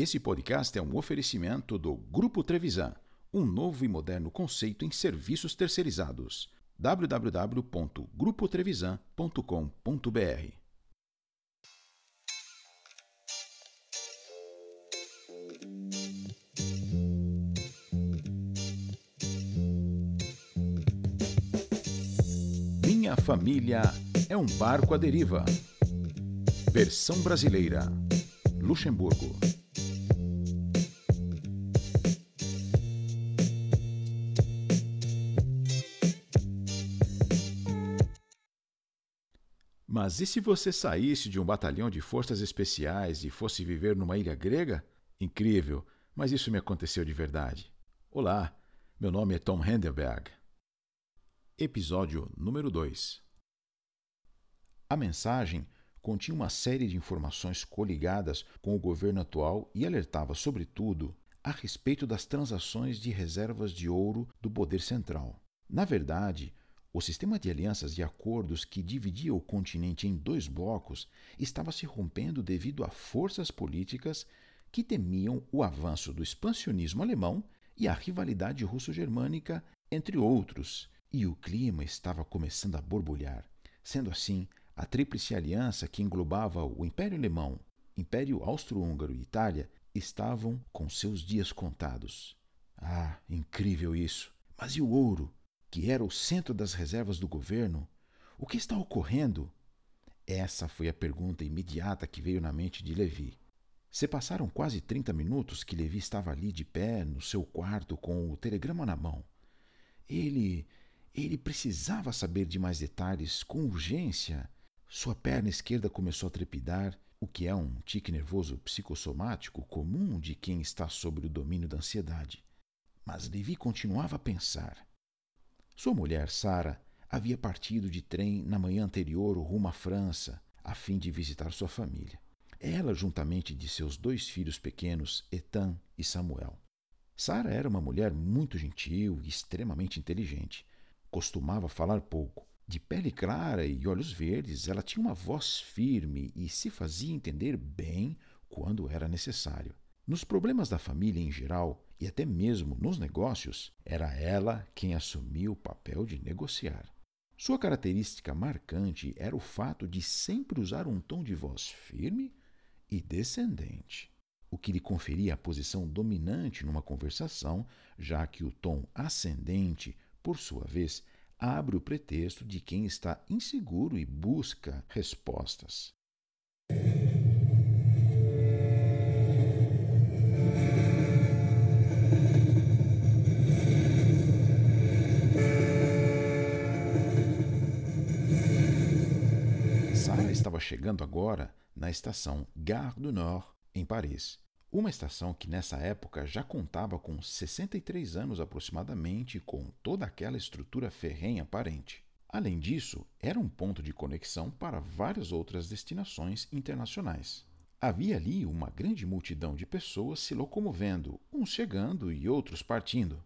Esse podcast é um oferecimento do Grupo Trevisan, um novo e moderno conceito em serviços terceirizados. www.grupotrevisan.com.br Minha família é um barco à deriva. Versão brasileira. Luxemburgo. Mas e se você saísse de um batalhão de forças especiais e fosse viver numa ilha grega? Incrível, mas isso me aconteceu de verdade. Olá, meu nome é Tom Hendelberg. Episódio número 2 A mensagem continha uma série de informações coligadas com o governo atual e alertava, sobretudo, a respeito das transações de reservas de ouro do poder central. Na verdade, o sistema de alianças e acordos que dividia o continente em dois blocos estava se rompendo devido a forças políticas que temiam o avanço do expansionismo alemão e a rivalidade russo-germânica, entre outros, e o clima estava começando a borbulhar. Sendo assim, a Tríplice Aliança, que englobava o Império Alemão, Império Austro-Húngaro e Itália, estavam com seus dias contados. Ah, incrível isso! Mas e o ouro? Que era o centro das reservas do governo, o que está ocorrendo? Essa foi a pergunta imediata que veio na mente de Levi. Se passaram quase 30 minutos que Levi estava ali de pé no seu quarto com o telegrama na mão. Ele. ele precisava saber de mais detalhes com urgência. Sua perna esquerda começou a trepidar, o que é um tique nervoso psicossomático comum de quem está sob o domínio da ansiedade. Mas Levi continuava a pensar. Sua mulher, Sara, havia partido de trem na manhã anterior rumo à França, a fim de visitar sua família. Ela, juntamente de seus dois filhos pequenos, Etan e Samuel. Sara era uma mulher muito gentil e extremamente inteligente. Costumava falar pouco. De pele clara e olhos verdes, ela tinha uma voz firme e se fazia entender bem quando era necessário. Nos problemas da família em geral, e até mesmo nos negócios, era ela quem assumia o papel de negociar. Sua característica marcante era o fato de sempre usar um tom de voz firme e descendente, o que lhe conferia a posição dominante numa conversação, já que o tom ascendente, por sua vez, abre o pretexto de quem está inseguro e busca respostas. Chegando agora na estação Gare du Nord, em Paris. Uma estação que nessa época já contava com 63 anos aproximadamente com toda aquela estrutura ferrenha aparente. Além disso, era um ponto de conexão para várias outras destinações internacionais. Havia ali uma grande multidão de pessoas se locomovendo, uns chegando e outros partindo.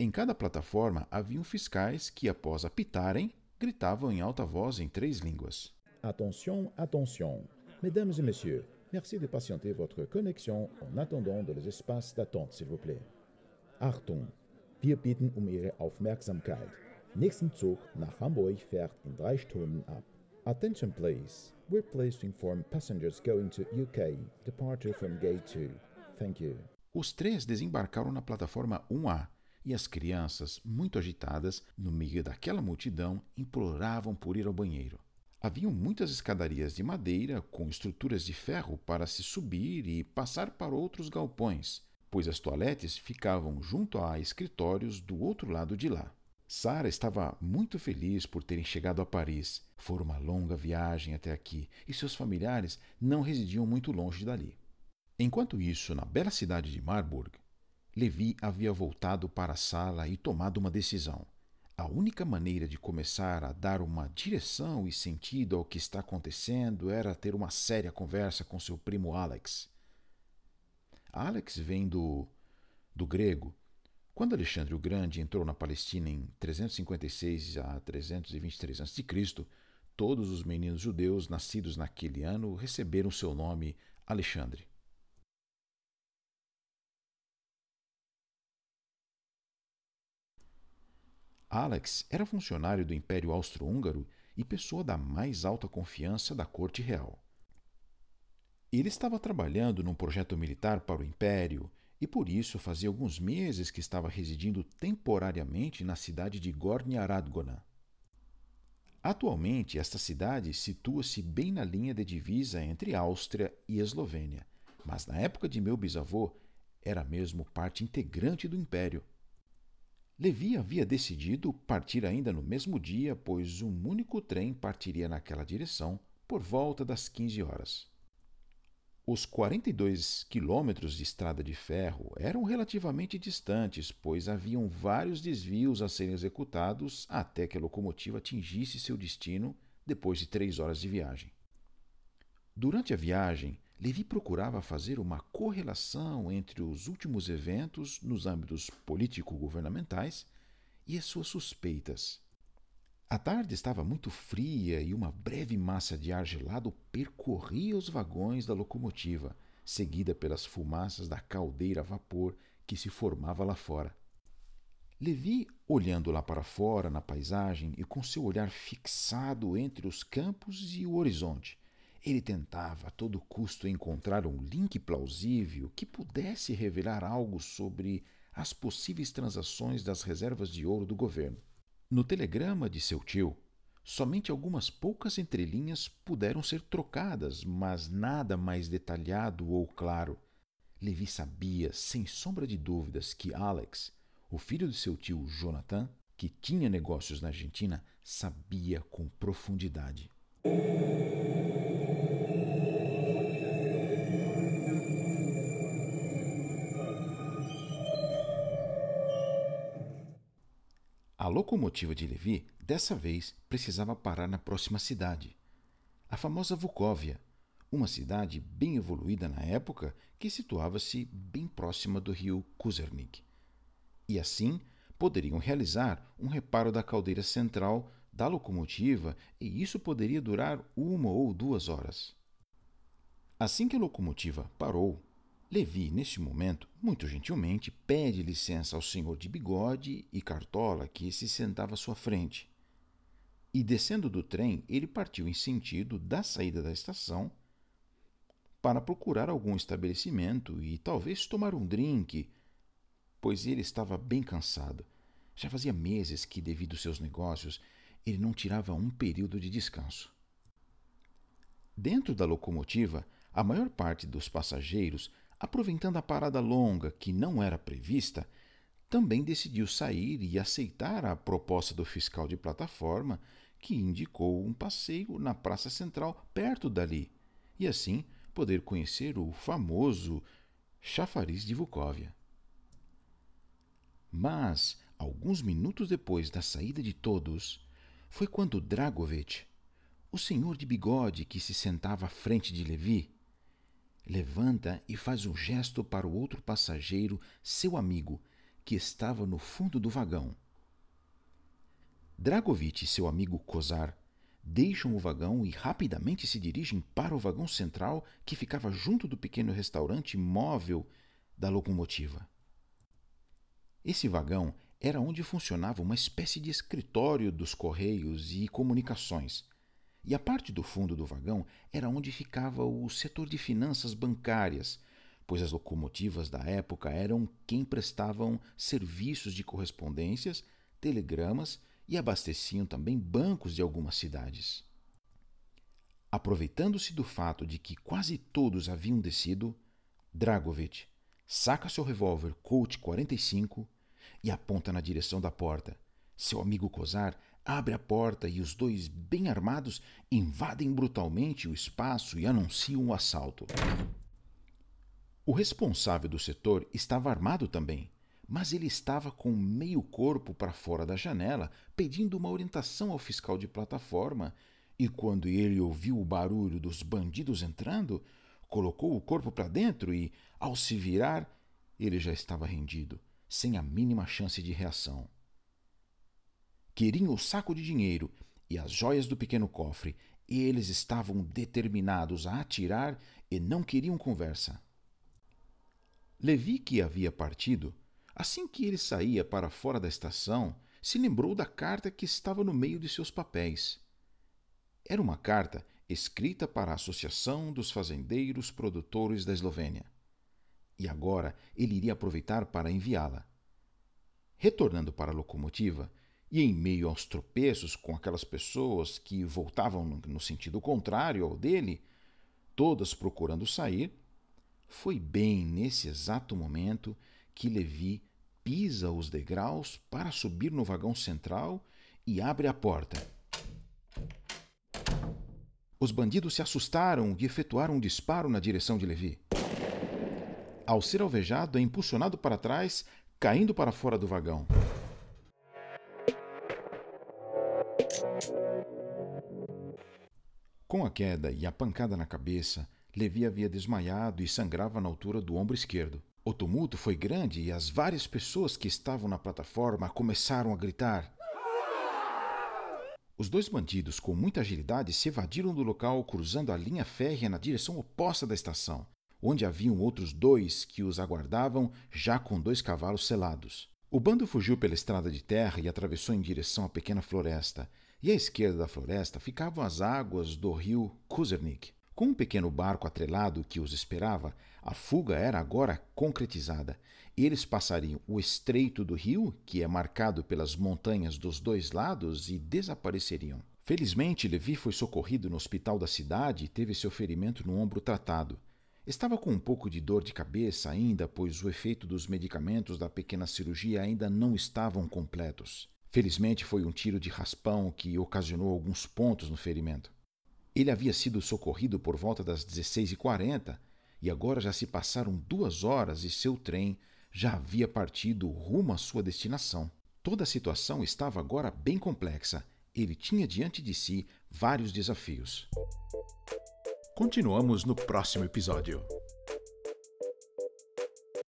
Em cada plataforma haviam fiscais que, após apitarem, gritavam em alta voz em três línguas. Attention, attention. Mesdames et messieurs, merci de patienter votre connexion en attendant dans les espaces d'attente, s'il vous plaît. Achtung, wir bitten um Ihre Aufmerksamkeit. Nächsten Zug nach Hamburg fährt in drei Stunden ab. Attention please. We're pleased to inform passengers going to UK, departure from gate 2. Thank you. Os três desembarcaram na plataforma 1A e as crianças, muito agitadas, no meio daquela multidão, imploravam por ir ao banheiro. Haviam muitas escadarias de madeira com estruturas de ferro para se subir e passar para outros galpões, pois as toaletes ficavam junto a escritórios do outro lado de lá. Sara estava muito feliz por terem chegado a Paris. Foi uma longa viagem até aqui e seus familiares não residiam muito longe dali. Enquanto isso, na bela cidade de Marburg, Levi havia voltado para a sala e tomado uma decisão. A única maneira de começar a dar uma direção e sentido ao que está acontecendo era ter uma séria conversa com seu primo Alex. Alex vem do, do grego. Quando Alexandre o Grande entrou na Palestina em 356 a 323 a.C., todos os meninos judeus nascidos naquele ano receberam seu nome Alexandre. Alex era funcionário do Império Austro-Húngaro e pessoa da mais alta confiança da corte real. Ele estava trabalhando num projeto militar para o Império e por isso fazia alguns meses que estava residindo temporariamente na cidade de Gornja Radgona. Atualmente, esta cidade situa-se bem na linha de divisa entre Áustria e Eslovênia, mas na época de meu bisavô era mesmo parte integrante do Império. Levi havia decidido partir ainda no mesmo dia, pois um único trem partiria naquela direção por volta das 15 horas. Os 42 quilômetros de estrada de ferro eram relativamente distantes, pois haviam vários desvios a serem executados até que a locomotiva atingisse seu destino depois de três horas de viagem. Durante a viagem, Levi procurava fazer uma correlação entre os últimos eventos nos âmbitos político-governamentais e as suas suspeitas. A tarde estava muito fria e uma breve massa de ar gelado percorria os vagões da locomotiva, seguida pelas fumaças da caldeira a vapor que se formava lá fora. Levi, olhando lá para fora na paisagem e com seu olhar fixado entre os campos e o horizonte, ele tentava a todo custo encontrar um link plausível que pudesse revelar algo sobre as possíveis transações das reservas de ouro do governo. No telegrama de seu tio, somente algumas poucas entrelinhas puderam ser trocadas, mas nada mais detalhado ou claro. Levi sabia, sem sombra de dúvidas, que Alex, o filho de seu tio Jonathan, que tinha negócios na Argentina, sabia com profundidade. A locomotiva de Levi, dessa vez, precisava parar na próxima cidade, a famosa Vukovia, uma cidade bem evoluída na época que situava-se bem próxima do rio Kuzernik. E assim poderiam realizar um reparo da caldeira central da locomotiva e isso poderia durar uma ou duas horas. Assim que a locomotiva parou, Levi, neste momento, muito gentilmente, pede licença ao senhor de bigode e cartola que se sentava à sua frente. E descendo do trem, ele partiu em sentido da saída da estação para procurar algum estabelecimento e talvez tomar um drink, pois ele estava bem cansado. Já fazia meses que, devido aos seus negócios, ele não tirava um período de descanso. Dentro da locomotiva, a maior parte dos passageiros aproveitando a parada longa que não era prevista, também decidiu sair e aceitar a proposta do fiscal de plataforma, que indicou um passeio na Praça Central perto dali, e assim poder conhecer o famoso chafariz de Vukovia. Mas, alguns minutos depois da saída de todos, foi quando Dragovich, o senhor de bigode que se sentava à frente de Levi, levanta e faz um gesto para o outro passageiro, seu amigo, que estava no fundo do vagão. Dragovich e seu amigo Kozar deixam o vagão e rapidamente se dirigem para o vagão central que ficava junto do pequeno restaurante móvel da locomotiva. Esse vagão era onde funcionava uma espécie de escritório dos correios e comunicações e a parte do fundo do vagão era onde ficava o setor de finanças bancárias, pois as locomotivas da época eram quem prestavam serviços de correspondências, telegramas e abasteciam também bancos de algumas cidades. Aproveitando-se do fato de que quase todos haviam descido, Dragovich saca seu revólver Colt 45 e aponta na direção da porta. Seu amigo Kozar abre a porta e os dois, bem armados, invadem brutalmente o espaço e anunciam o assalto. O responsável do setor estava armado também, mas ele estava com meio corpo para fora da janela, pedindo uma orientação ao fiscal de plataforma, e quando ele ouviu o barulho dos bandidos entrando, colocou o corpo para dentro e, ao se virar, ele já estava rendido, sem a mínima chance de reação queriam o saco de dinheiro e as joias do pequeno cofre, eles estavam determinados a atirar e não queriam conversa. Levi, que havia partido, assim que ele saía para fora da estação, se lembrou da carta que estava no meio de seus papéis. Era uma carta escrita para a Associação dos Fazendeiros Produtores da Eslovênia. E agora ele iria aproveitar para enviá-la. Retornando para a locomotiva, e em meio aos tropeços com aquelas pessoas que voltavam no sentido contrário ao dele, todas procurando sair, foi bem nesse exato momento que Levi pisa os degraus para subir no vagão central e abre a porta. Os bandidos se assustaram e efetuaram um disparo na direção de Levi. Ao ser alvejado, é impulsionado para trás, caindo para fora do vagão. Com a queda e a pancada na cabeça, Levi havia desmaiado e sangrava na altura do ombro esquerdo. O tumulto foi grande e as várias pessoas que estavam na plataforma começaram a gritar. Os dois bandidos, com muita agilidade, se evadiram do local cruzando a linha férrea na direção oposta da estação, onde haviam outros dois que os aguardavam já com dois cavalos selados. O bando fugiu pela estrada de terra e atravessou em direção à pequena floresta, e à esquerda da floresta ficavam as águas do rio Kuzernik. Com um pequeno barco atrelado que os esperava, a fuga era agora concretizada. Eles passariam o estreito do rio, que é marcado pelas montanhas dos dois lados, e desapareceriam. Felizmente, Levi foi socorrido no hospital da cidade e teve seu ferimento no ombro tratado. Estava com um pouco de dor de cabeça ainda, pois o efeito dos medicamentos da pequena cirurgia ainda não estavam completos. Felizmente foi um tiro de raspão que ocasionou alguns pontos no ferimento. Ele havia sido socorrido por volta das 16h40 e agora já se passaram duas horas e seu trem já havia partido rumo à sua destinação. Toda a situação estava agora bem complexa. Ele tinha diante de si vários desafios. Continuamos no próximo episódio.